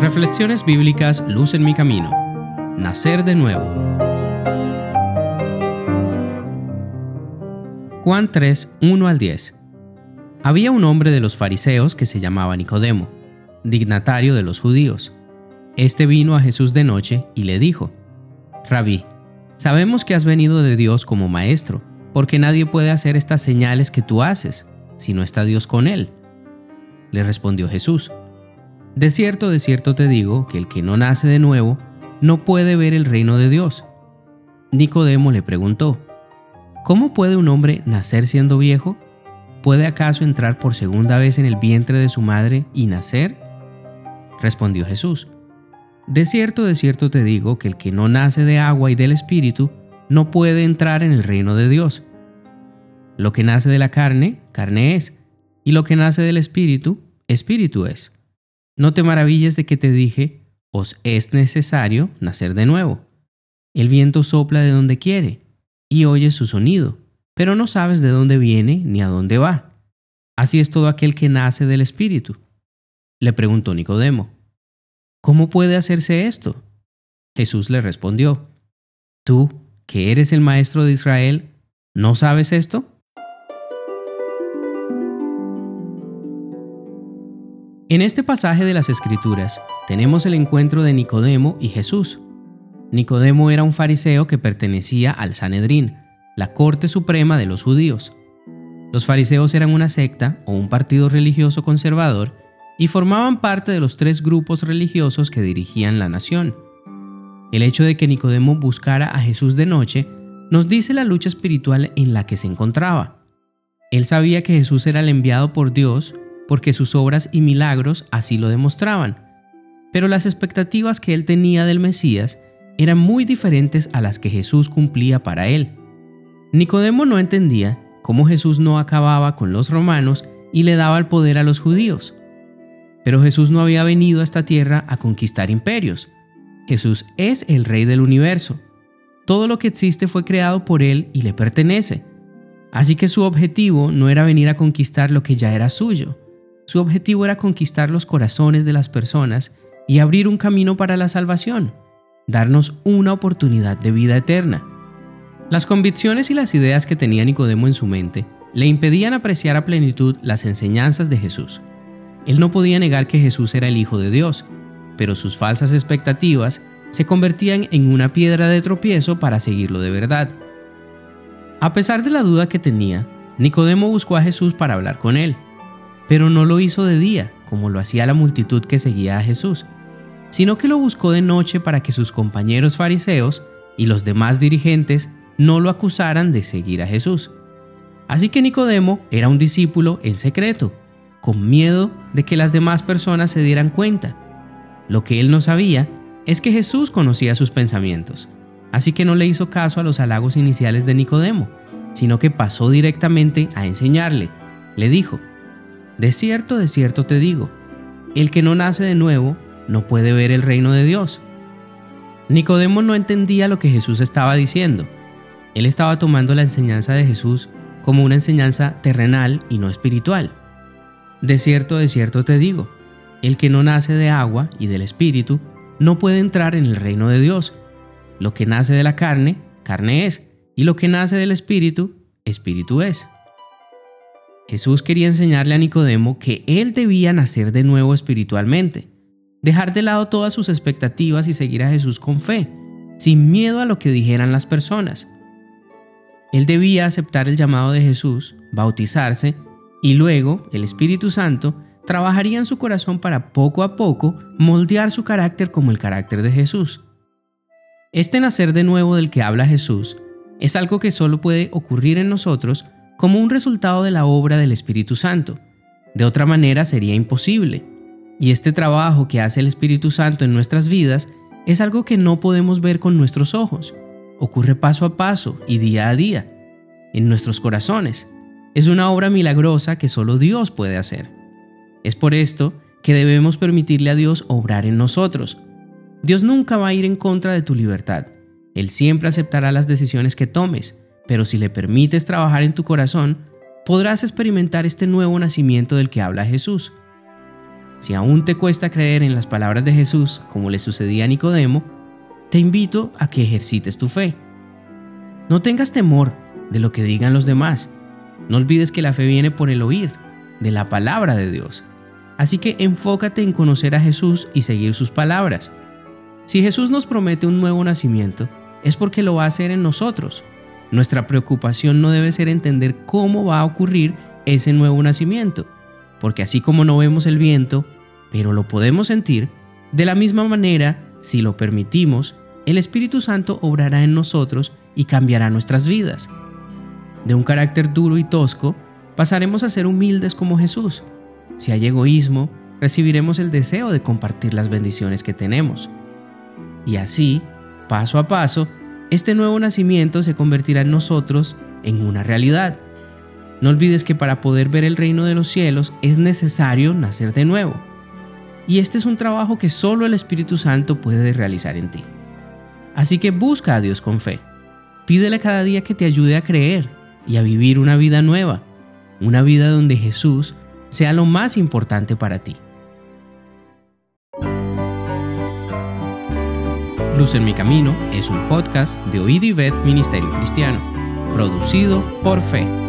Reflexiones bíblicas Luz en mi camino. Nacer de nuevo. Juan 3, 1 al 10. Había un hombre de los fariseos que se llamaba Nicodemo, dignatario de los judíos. Este vino a Jesús de noche y le dijo, Rabí, sabemos que has venido de Dios como maestro, porque nadie puede hacer estas señales que tú haces, si no está Dios con él. Le respondió Jesús, de cierto, de cierto te digo que el que no nace de nuevo no puede ver el reino de Dios. Nicodemo le preguntó, ¿Cómo puede un hombre nacer siendo viejo? ¿Puede acaso entrar por segunda vez en el vientre de su madre y nacer? Respondió Jesús, De cierto, de cierto te digo que el que no nace de agua y del Espíritu no puede entrar en el reino de Dios. Lo que nace de la carne, carne es, y lo que nace del Espíritu, Espíritu es. No te maravilles de que te dije, os es necesario nacer de nuevo. El viento sopla de donde quiere, y oyes su sonido, pero no sabes de dónde viene ni a dónde va. Así es todo aquel que nace del Espíritu. Le preguntó Nicodemo, ¿cómo puede hacerse esto? Jesús le respondió, Tú, que eres el maestro de Israel, ¿no sabes esto? En este pasaje de las Escrituras tenemos el encuentro de Nicodemo y Jesús. Nicodemo era un fariseo que pertenecía al Sanedrín, la corte suprema de los judíos. Los fariseos eran una secta o un partido religioso conservador y formaban parte de los tres grupos religiosos que dirigían la nación. El hecho de que Nicodemo buscara a Jesús de noche nos dice la lucha espiritual en la que se encontraba. Él sabía que Jesús era el enviado por Dios porque sus obras y milagros así lo demostraban. Pero las expectativas que él tenía del Mesías eran muy diferentes a las que Jesús cumplía para él. Nicodemo no entendía cómo Jesús no acababa con los romanos y le daba el poder a los judíos. Pero Jesús no había venido a esta tierra a conquistar imperios. Jesús es el rey del universo. Todo lo que existe fue creado por él y le pertenece. Así que su objetivo no era venir a conquistar lo que ya era suyo, su objetivo era conquistar los corazones de las personas y abrir un camino para la salvación, darnos una oportunidad de vida eterna. Las convicciones y las ideas que tenía Nicodemo en su mente le impedían apreciar a plenitud las enseñanzas de Jesús. Él no podía negar que Jesús era el Hijo de Dios, pero sus falsas expectativas se convertían en una piedra de tropiezo para seguirlo de verdad. A pesar de la duda que tenía, Nicodemo buscó a Jesús para hablar con él pero no lo hizo de día, como lo hacía la multitud que seguía a Jesús, sino que lo buscó de noche para que sus compañeros fariseos y los demás dirigentes no lo acusaran de seguir a Jesús. Así que Nicodemo era un discípulo en secreto, con miedo de que las demás personas se dieran cuenta. Lo que él no sabía es que Jesús conocía sus pensamientos, así que no le hizo caso a los halagos iniciales de Nicodemo, sino que pasó directamente a enseñarle. Le dijo, de cierto, de cierto te digo, el que no nace de nuevo no puede ver el reino de Dios. Nicodemo no entendía lo que Jesús estaba diciendo. Él estaba tomando la enseñanza de Jesús como una enseñanza terrenal y no espiritual. De cierto, de cierto te digo, el que no nace de agua y del Espíritu no puede entrar en el reino de Dios. Lo que nace de la carne, carne es, y lo que nace del Espíritu, Espíritu es. Jesús quería enseñarle a Nicodemo que él debía nacer de nuevo espiritualmente, dejar de lado todas sus expectativas y seguir a Jesús con fe, sin miedo a lo que dijeran las personas. Él debía aceptar el llamado de Jesús, bautizarse y luego el Espíritu Santo trabajaría en su corazón para poco a poco moldear su carácter como el carácter de Jesús. Este nacer de nuevo del que habla Jesús es algo que solo puede ocurrir en nosotros como un resultado de la obra del Espíritu Santo. De otra manera sería imposible. Y este trabajo que hace el Espíritu Santo en nuestras vidas es algo que no podemos ver con nuestros ojos. Ocurre paso a paso y día a día, en nuestros corazones. Es una obra milagrosa que solo Dios puede hacer. Es por esto que debemos permitirle a Dios obrar en nosotros. Dios nunca va a ir en contra de tu libertad. Él siempre aceptará las decisiones que tomes pero si le permites trabajar en tu corazón, podrás experimentar este nuevo nacimiento del que habla Jesús. Si aún te cuesta creer en las palabras de Jesús, como le sucedía a Nicodemo, te invito a que ejercites tu fe. No tengas temor de lo que digan los demás. No olvides que la fe viene por el oír, de la palabra de Dios. Así que enfócate en conocer a Jesús y seguir sus palabras. Si Jesús nos promete un nuevo nacimiento, es porque lo va a hacer en nosotros. Nuestra preocupación no debe ser entender cómo va a ocurrir ese nuevo nacimiento, porque así como no vemos el viento, pero lo podemos sentir, de la misma manera, si lo permitimos, el Espíritu Santo obrará en nosotros y cambiará nuestras vidas. De un carácter duro y tosco, pasaremos a ser humildes como Jesús. Si hay egoísmo, recibiremos el deseo de compartir las bendiciones que tenemos. Y así, paso a paso, este nuevo nacimiento se convertirá en nosotros en una realidad. No olvides que para poder ver el reino de los cielos es necesario nacer de nuevo. Y este es un trabajo que solo el Espíritu Santo puede realizar en ti. Así que busca a Dios con fe. Pídele cada día que te ayude a creer y a vivir una vida nueva, una vida donde Jesús sea lo más importante para ti. Luz en mi camino es un podcast de Oíd Ministerio Cristiano, producido por Fe.